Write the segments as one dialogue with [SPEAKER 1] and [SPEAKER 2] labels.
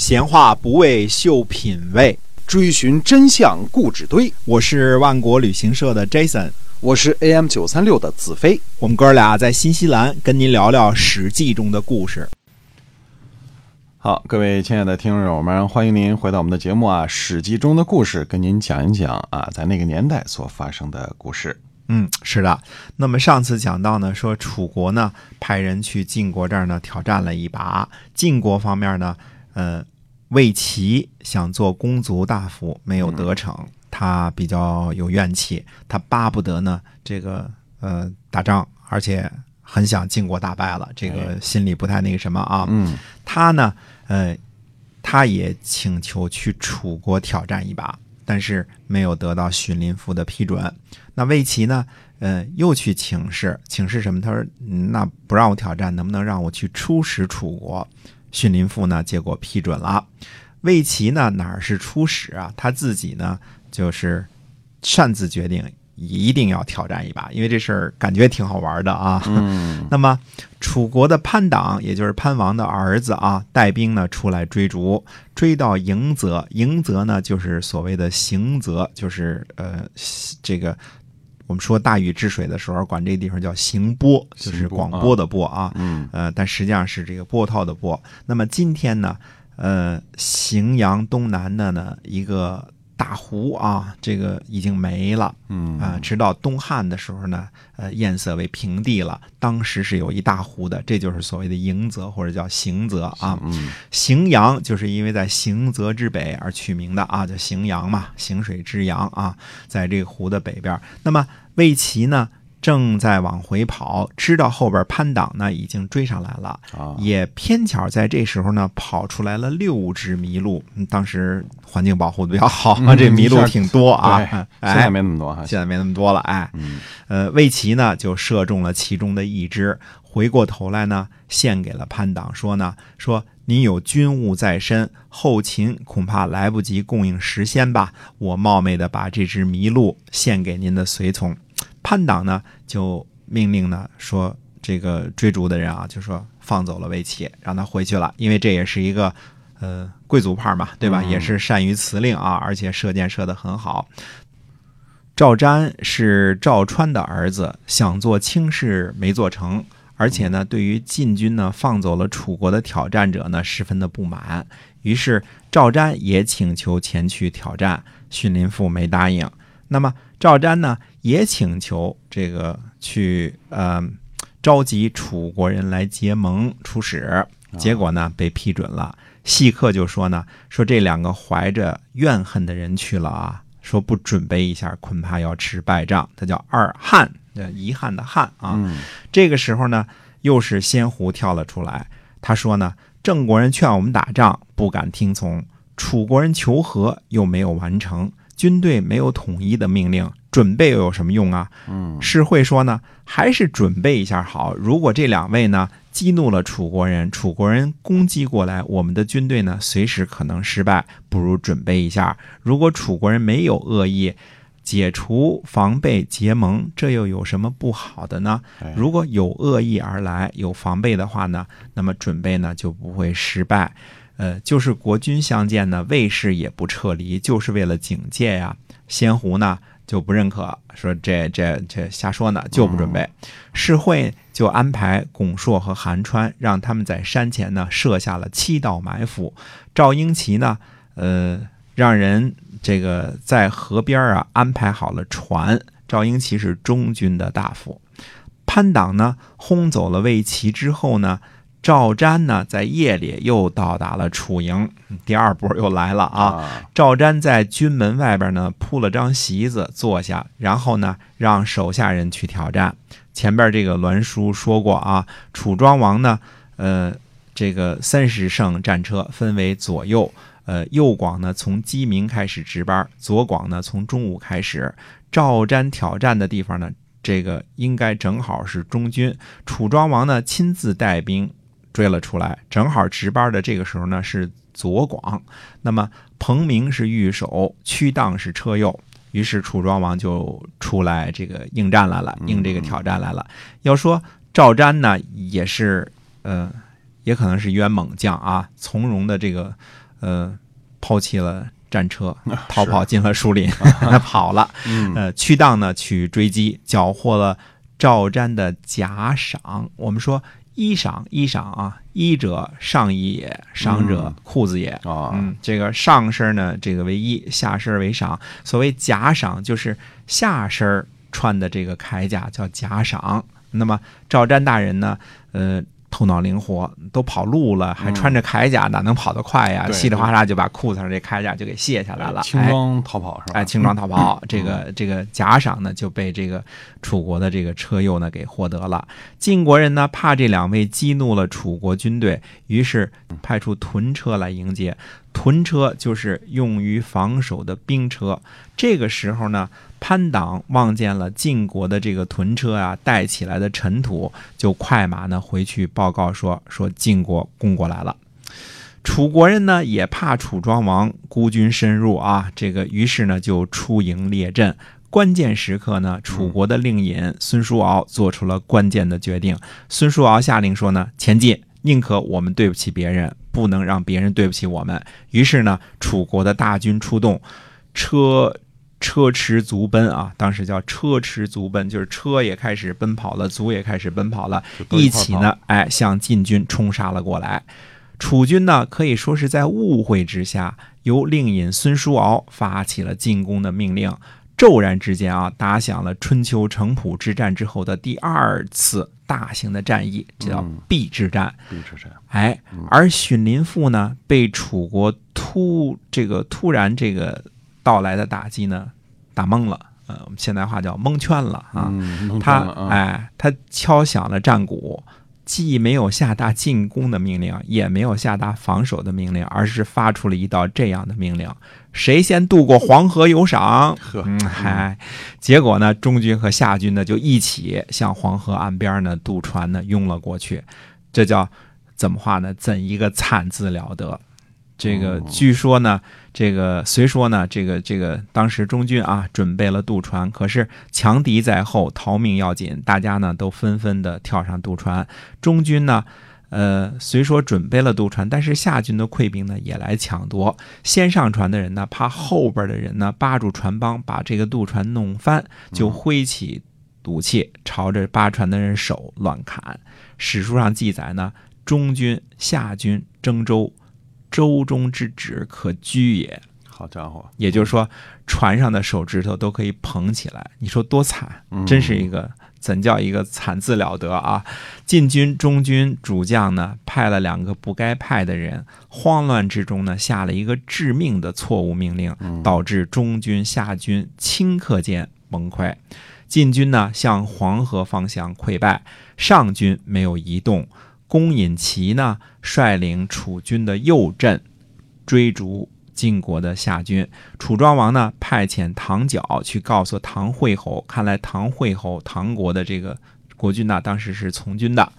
[SPEAKER 1] 闲话不为秀品味，
[SPEAKER 2] 追寻真相故纸堆。
[SPEAKER 1] 我是万国旅行社的 Jason，
[SPEAKER 2] 我是 AM 九三六的子飞。
[SPEAKER 1] 我们哥俩在新西兰跟您聊聊《史记》中的故事。
[SPEAKER 3] 好，各位亲爱的听众友们，欢迎您回到我们的节目啊，《史记》中的故事，跟您讲一讲啊，在那个年代所发生的故事。
[SPEAKER 1] 嗯，是的。那么上次讲到呢，说楚国呢派人去晋国这儿呢挑战了一把，晋国方面呢，呃，魏齐想做公族大夫没有得逞，他比较有怨气，他巴不得呢这个呃打仗，而且很想晋国大败了，这个心里不太那个什么啊。
[SPEAKER 3] 嗯，
[SPEAKER 1] 他呢，呃，他也请求去楚国挑战一把，但是没有得到荀林父的批准。那魏齐呢，呃，又去请示，请示什么？他说，嗯那不让我挑战，能不能让我去出使楚国？荀林父呢，结果批准了。魏齐呢，哪儿是出使啊？他自己呢，就是擅自决定一定要挑战一把，因为这事儿感觉挺好玩的啊。
[SPEAKER 3] 嗯，
[SPEAKER 1] 那么，楚国的潘党，也就是潘王的儿子啊，带兵呢出来追逐，追到迎泽。迎泽呢，就是所谓的行泽，就是呃，这个我们说大禹治水的时候，管这个地方叫行波，就是广播的播啊。
[SPEAKER 3] 嗯，
[SPEAKER 1] 呃，但实际上是这个波涛的波。那么今天呢，呃，荥阳东南的呢一个大湖啊，这个已经没了。
[SPEAKER 3] 嗯
[SPEAKER 1] 啊、直到东汉的时候呢，呃，堰塞为平地了。当时是有一大湖的，这就是所谓的迎泽或者叫行泽啊。
[SPEAKER 3] 嗯，
[SPEAKER 1] 荥阳就是因为在行泽之北而取名的啊，叫荥阳嘛，荥水之阳啊，在这个湖的北边。那么魏齐呢，正在往回跑，知道后边潘党呢已经追上来了，
[SPEAKER 3] 啊，
[SPEAKER 1] 也偏巧在这时候呢跑出来了六只麋鹿。嗯当时环境保护的比较好，
[SPEAKER 3] 嗯
[SPEAKER 1] 这麋鹿挺多啊
[SPEAKER 3] 对，，
[SPEAKER 1] 哎
[SPEAKER 3] 现在没那么多哈。
[SPEAKER 1] 现在没那么多了，哎，
[SPEAKER 3] 嗯
[SPEAKER 1] 呃，魏齐呢就射中了其中的一只，回过头来呢献给了潘党，说呢说您有军务在身，后勤恐怕来不及供应时鲜吧，我冒昧的把这只麋鹿献给您的随从。潘党呢就命令呢说这个追逐的人啊，就说放走了魏齐，让他回去了，因为这也是一个。呃，贵族派嘛，对吧？
[SPEAKER 3] 嗯
[SPEAKER 1] 也是善于辞令啊，而且射箭射得很好。赵瞻是赵川的儿子，想做卿士没做成，而且呢，对于晋军呢放走了楚国的挑战者呢，十分的不满。于是赵瞻也请求前去挑战，荀林赋没答应。那么赵瞻呢，也请求这个去呃召集楚国人来结盟出使，结果呢被批准了。细客就说呢，说这两个怀着怨恨的人去了啊，说不准备一下，恐怕要吃败仗。他叫二汉，呃，遗憾的憾啊。
[SPEAKER 3] 嗯
[SPEAKER 1] 这个时候呢，又是仙狐跳了出来，他说呢，郑国人劝我们打仗，不敢听从；楚国人求和，又没有完成。军队没有统一的命令，准备又有什么用啊？
[SPEAKER 3] 嗯
[SPEAKER 1] 是会说呢，还是准备一下好。如果这两位呢激怒了楚国人，楚国人攻击过来，我们的军队呢随时可能失败，不如准备一下。如果楚国人没有恶意，解除防备结盟，这又有什么不好的呢？
[SPEAKER 3] 哎
[SPEAKER 1] 如果有恶意而来，有防备的话呢，那么准备呢就不会失败。呃，就是国君相见呢，卫士也不撤离，就是为了警戒呀。仙狐呢就不认可，说这这这瞎说呢，就不准备。世会就安排巩硕和韩川，让他们在山前呢设下了七道埋伏。赵英奇呢，呃，让人这个在河边啊安排好了船。赵英奇是中军的大夫。潘党呢轰走了魏齐之后呢，赵瞻呢在夜里又到达了楚营，第二波又来了啊。
[SPEAKER 3] 啊，
[SPEAKER 1] 赵瞻在军门外边呢铺了张席子坐下，然后呢让手下人去挑战。前边这个栾书说过啊，楚庄王呢，呃，这个三十乘战车分为左右，呃，右广呢从鸡鸣开始值班，左广呢从中午开始。赵瞻挑战的地方呢，这个应该正好是中军。楚庄王呢亲自带兵追了出来，正好值班的这个时候呢是左广。那么彭明是御手，屈荡是车右。于是楚庄王就出来这个应战来了，应这个挑战来了。要说赵瞻呢，也是呃，也可能是一员猛将啊，从容的这个呃，抛弃了战车，逃跑进了树林，跑了。
[SPEAKER 3] 嗯
[SPEAKER 1] 呃，屈荡呢去追击，缴获了赵瞻的甲赏。我们说衣裳，衣裳啊，衣者上衣也，裳者裤子也。
[SPEAKER 3] 啊，
[SPEAKER 1] 嗯，这个上身呢，这个为衣，下身为裳。所谓甲裳，就是下身穿的这个铠甲叫甲裳。那么赵瞻大人呢，呃，头脑灵活，都跑路了，还穿着铠甲，哪能跑得快呀？稀里哗啦就把裤子上这铠甲就给卸下来了，哎
[SPEAKER 3] 轻装逃跑是吧？
[SPEAKER 1] 哎，轻装逃跑，这个这个假赏呢就被这个楚国的这个车右呢给获得了。晋国人呢怕这两位激怒了楚国军队，于是派出屯车来迎接。屯车就是用于防守的兵车。这个时候呢，潘党望见了晋国的这个屯车啊带起来的尘土，就快马呢回去报告说说晋国攻过来了。楚国人呢也怕楚庄王孤军深入啊，这个于是呢就出营列阵。关键时刻呢，楚国的令尹孙叔敖做出了关键的决定。孙叔敖下令说呢，前进，宁可我们对不起别人，不能让别人对不起我们。于是呢，楚国的大军出动，车车驰足奔啊，当时叫车驰足奔，就是车也开始奔跑了，卒也开始奔跑了，
[SPEAKER 3] 一
[SPEAKER 1] 起呢，哎，向晋军冲杀了过来。楚军呢，可以说是在误会之下，由令尹孙叔敖发起了进攻的命令。骤然之间啊，打响了春秋城濮之战之后的第二次大型的战役，这叫
[SPEAKER 3] 嗯
[SPEAKER 1] 邲之战。
[SPEAKER 3] 必之战，
[SPEAKER 1] 哎，而荀林赋呢，被楚国突这个突然这个到来的打击呢，打懵了。呃，我们现代话叫蒙圈了啊。
[SPEAKER 3] 嗯，
[SPEAKER 1] 他哎，他敲响了战鼓，既没有下达进攻的命令，也没有下达防守的命令，而是发出了一道这样的命令：谁先渡过黄河有赏。
[SPEAKER 3] 呵，
[SPEAKER 1] 嗯，嗨，结果呢，中军和夏军呢就一起向黄河岸边呢渡船呢拥了过去，这叫怎么话呢？怎一个惨字了得！这个
[SPEAKER 3] 哦
[SPEAKER 1] 据说呢，这个虽说呢，这个这个当时中军啊准备了渡船，可是强敌在后，逃命要紧，大家呢都纷纷的跳上渡船。中军呢，呃，虽说准备了渡船，但是夏军的溃兵呢也来抢夺。先上船的人呢，怕后边的人呢扒住船帮，把这个渡船弄翻，就挥起武器朝着扒船的人手乱砍。史书上记载呢，中军、夏军征舟，舟中之指可居也。
[SPEAKER 3] 好家伙，
[SPEAKER 1] 也就是说，船上的手指头都可以捧起来，你说多惨！
[SPEAKER 3] 嗯
[SPEAKER 1] 真是一个怎叫一个惨字了得啊！晋军、中军主将呢，派了两个不该派的人，慌乱之中呢，下了一个致命的错误命令，导致中军、下军顷刻间崩溃。晋军呢向黄河方向溃败，上军没有移动。公尹齐呢率领楚军的右阵追逐晋国的夏军。楚庄王呢派遣唐角去告诉唐惠侯，看来唐惠侯唐国的这个国君呢，当时是从军的，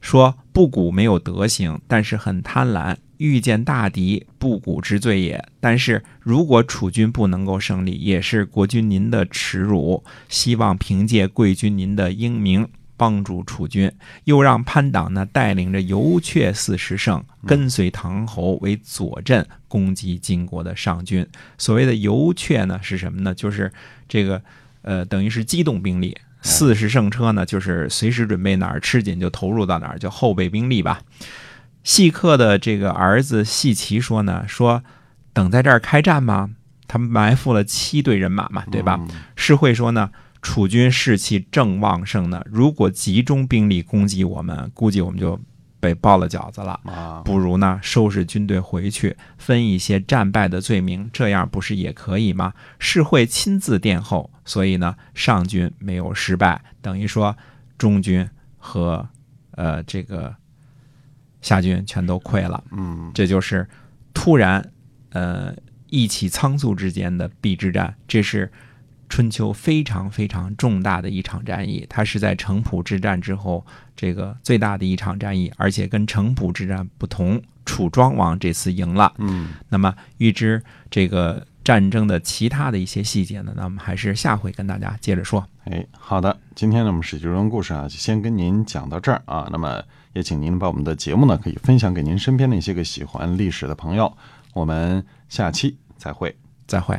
[SPEAKER 1] 说布谷没有德行，但是很贪婪。遇见大敌，布谷之罪也。但是如果楚军不能够胜利，也是国君您的耻辱。希望凭借贵君您的英明，帮助楚军。又让潘党呢带领着游阙四十乘，跟随唐侯为左阵，攻击晋国的上军。所谓的游阙呢是什么呢？就是这个呃，等于是机动兵力。四十乘车呢，就是随时准备哪儿吃紧就投入到哪儿，就后备兵力吧。细客的这个儿子细齐说呢，说等在这儿开战吗？他们埋伏了七队人马嘛，对吧？
[SPEAKER 3] 嗯
[SPEAKER 1] 士会说呢，楚军士气正旺盛呢，如果集中兵力攻击我们，估计我们就被包了饺子了。
[SPEAKER 3] 啊，
[SPEAKER 1] 不如呢，收拾军队回去，分一些战败的罪名，这样不是也可以吗？是会亲自殿后，所以呢，上军没有失败，等于说中军和呃这个下军全都溃了。
[SPEAKER 3] 嗯，
[SPEAKER 1] 这就是突然呃意气仓促之间的邲之战，这是春秋非常非常重大的一场战役，它是在城濮之战之后这个最大的一场战役，而且跟城濮之战不同，楚庄王这次赢了。
[SPEAKER 3] 嗯，
[SPEAKER 1] 那么预知这个战争的其他的一些细节呢，那我们还是下回跟大家接着说。
[SPEAKER 3] 哎，好的，今天呢，我们史记中故事啊，就先跟您讲到这儿啊。那么，也请您把我们的节目呢，可以分享给您身边的一些个喜欢历史的朋友。我们下期再会。
[SPEAKER 1] 再会。